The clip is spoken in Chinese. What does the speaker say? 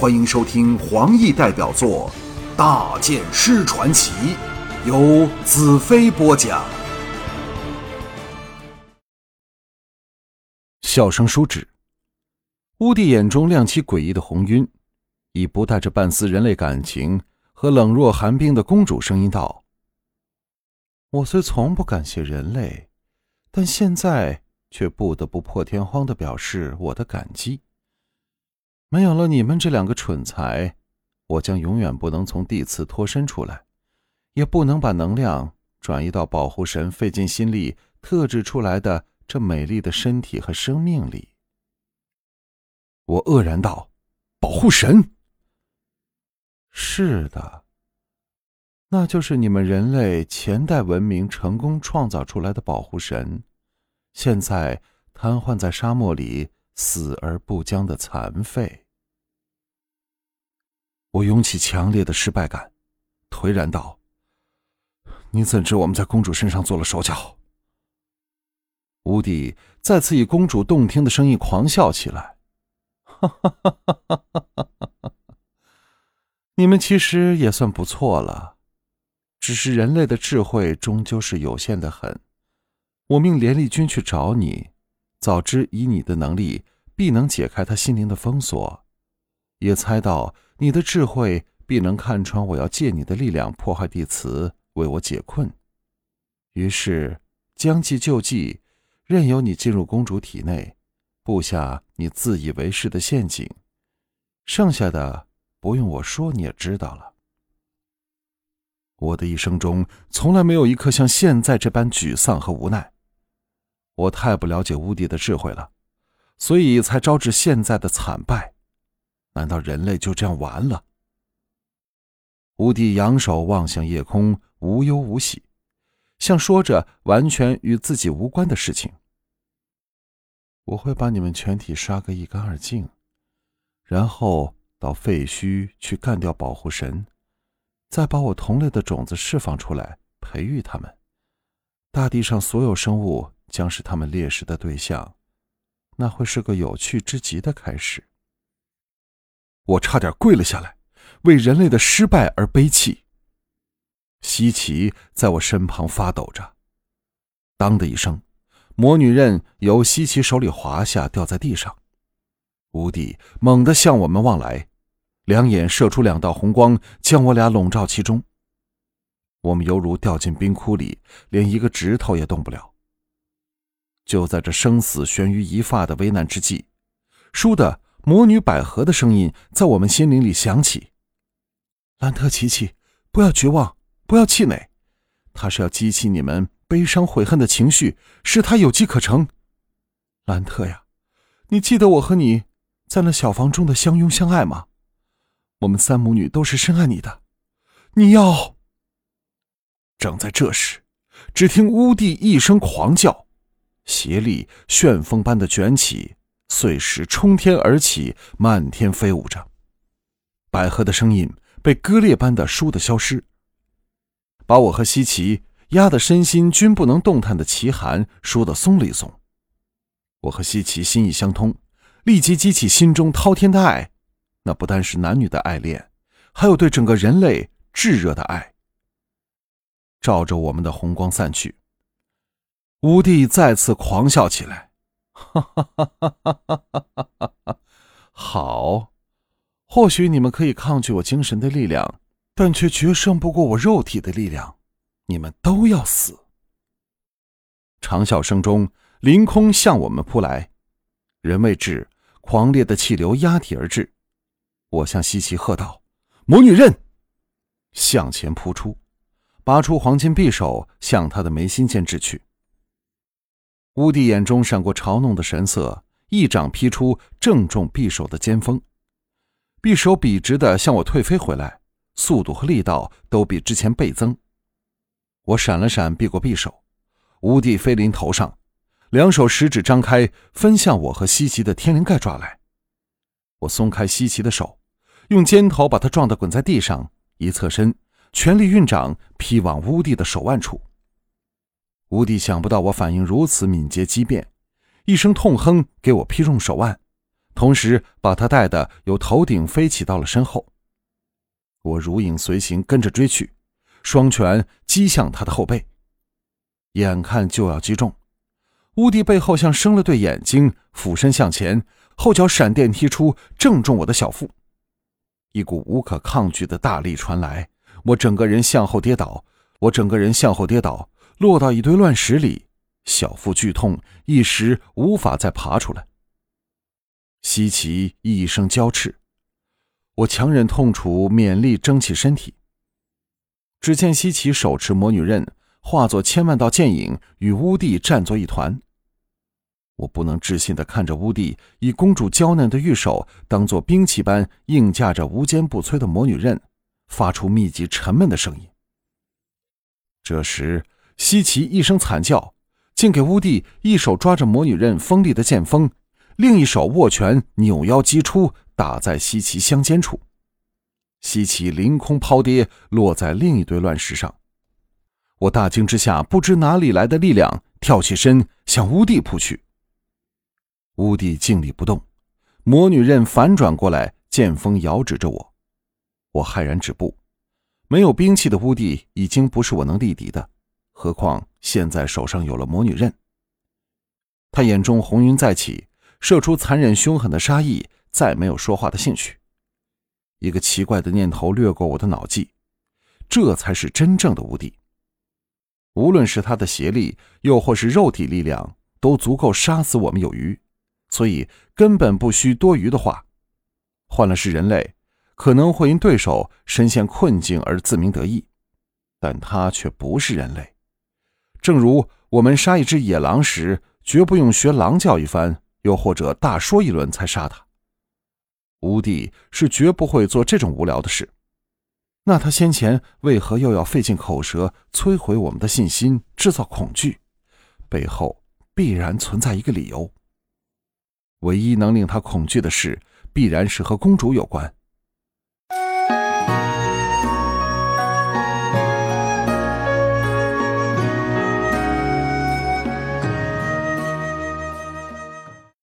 欢迎收听黄奕代表作《大剑师传奇》，由子飞播讲。笑声舒止，乌帝眼中亮起诡异的红晕，以不带着半丝人类感情和冷若寒冰的公主声音道：“我虽从不感谢人类，但现在却不得不破天荒的表示我的感激。”没有了你们这两个蠢材，我将永远不能从地磁脱身出来，也不能把能量转移到保护神费尽心力特制出来的这美丽的身体和生命里。我愕然道：“保护神？是的，那就是你们人类前代文明成功创造出来的保护神，现在瘫痪在沙漠里。”死而不僵的残废，我涌起强烈的失败感，颓然道：“你怎知我们在公主身上做了手脚？”吴迪再次以公主动听的声音狂笑起来：“哈哈哈哈哈哈！你们其实也算不错了，只是人类的智慧终究是有限的很。我命连丽君去找你。”早知以你的能力必能解开他心灵的封锁，也猜到你的智慧必能看穿我要借你的力量破坏地磁，为我解困。于是将计就计，任由你进入公主体内，布下你自以为是的陷阱。剩下的不用我说，你也知道了。我的一生中从来没有一刻像现在这般沮丧和无奈。我太不了解乌帝的智慧了，所以才招致现在的惨败。难道人类就这样完了？吴帝扬手望向夜空，无忧无喜，像说着完全与自己无关的事情。我会把你们全体杀个一干二净，然后到废墟去干掉保护神，再把我同类的种子释放出来，培育他们。大地上所有生物。将是他们猎食的对象，那会是个有趣之极的开始。我差点跪了下来，为人类的失败而悲泣。西奇在我身旁发抖着，当的一声，魔女刃由西奇手里滑下，掉在地上。吴帝猛地向我们望来，两眼射出两道红光，将我俩笼罩其中。我们犹如掉进冰窟里，连一个指头也动不了。就在这生死悬于一发的危难之际，倏地，魔女百合的声音在我们心灵里响起：“兰特琪琪，不要绝望，不要气馁，他是要激起你们悲伤悔恨的情绪，使他有机可乘。兰特呀，你记得我和你在那小房中的相拥相爱吗？我们三母女都是深爱你的，你要……”正在这时，只听乌帝一声狂叫。邪力旋风般的卷起，碎石冲天而起，漫天飞舞着。百合的声音被割裂般的倏地消失，把我和西奇压得身心均不能动弹的奇寒倏地松了一松。我和西奇心意相通，立即激起心中滔天的爱，那不单是男女的爱恋，还有对整个人类炙热的爱。照着我们的红光散去。吴帝再次狂笑起来，哈哈哈哈哈哈！好，或许你们可以抗拒我精神的力量，但却决胜不过我肉体的力量。你们都要死！长啸声中，凌空向我们扑来，人未至，狂烈的气流压体而至。我向西岐喝道：“魔女刃！”向前扑出，拔出黄金匕首，向他的眉心间掷去。乌帝眼中闪过嘲弄的神色，一掌劈出，正中匕首的尖锋。匕首笔直的向我退飞回来，速度和力道都比之前倍增。我闪了闪，避过匕首。乌帝飞临头上，两手食指张开，分向我和西岐的天灵盖抓来。我松开西岐的手，用肩头把他撞得滚在地上，一侧身，全力运掌劈往乌帝的手腕处。吴帝想不到我反应如此敏捷机变，一声痛哼，给我劈中手腕，同时把他带的由头顶飞起到了身后。我如影随形跟着追去，双拳击向他的后背，眼看就要击中，乌迪背后像生了对眼睛，俯身向前，后脚闪电踢出，正中我的小腹。一股无可抗拒的大力传来，我整个人向后跌倒，我整个人向后跌倒，落到一堆乱石里，小腹剧痛，一时无法再爬出来。西奇一声娇斥，我强忍痛楚，勉力争起身体。只见西奇手持魔女刃，化作千万道剑影，与乌帝战作一团。我不能置信的看着乌帝以公主娇嫩的玉手当做兵器般硬架着无坚不摧的魔女刃，发出密集沉闷的声音。这时，西奇一声惨叫，竟给乌帝一手抓着魔女刃锋利的剑锋，另一手握拳扭腰击出，打在西奇香肩处。西奇凌空抛跌，落在另一堆乱石上。我大惊之下，不知哪里来的力量，跳起身向乌帝扑去。乌帝静立不动，魔女刃反转过来，剑锋遥指着我。我骇然止步。没有兵器的乌帝已经不是我能力敌的，何况现在手上有了魔女刃。他眼中红云再起，射出残忍凶狠的杀意，再没有说话的兴趣。一个奇怪的念头掠过我的脑际：这才是真正的无敌。无论是他的邪力，又或是肉体力量，都足够杀死我们有余。所以根本不需多余的话。换了是人类，可能会因对手身陷困境而自鸣得意，但他却不是人类。正如我们杀一只野狼时，绝不用学狼叫一番，又或者大说一轮才杀他。吴帝是绝不会做这种无聊的事。那他先前为何又要费尽口舌摧毁我们的信心，制造恐惧？背后必然存在一个理由。唯一能令他恐惧的事，必然是和公主有关。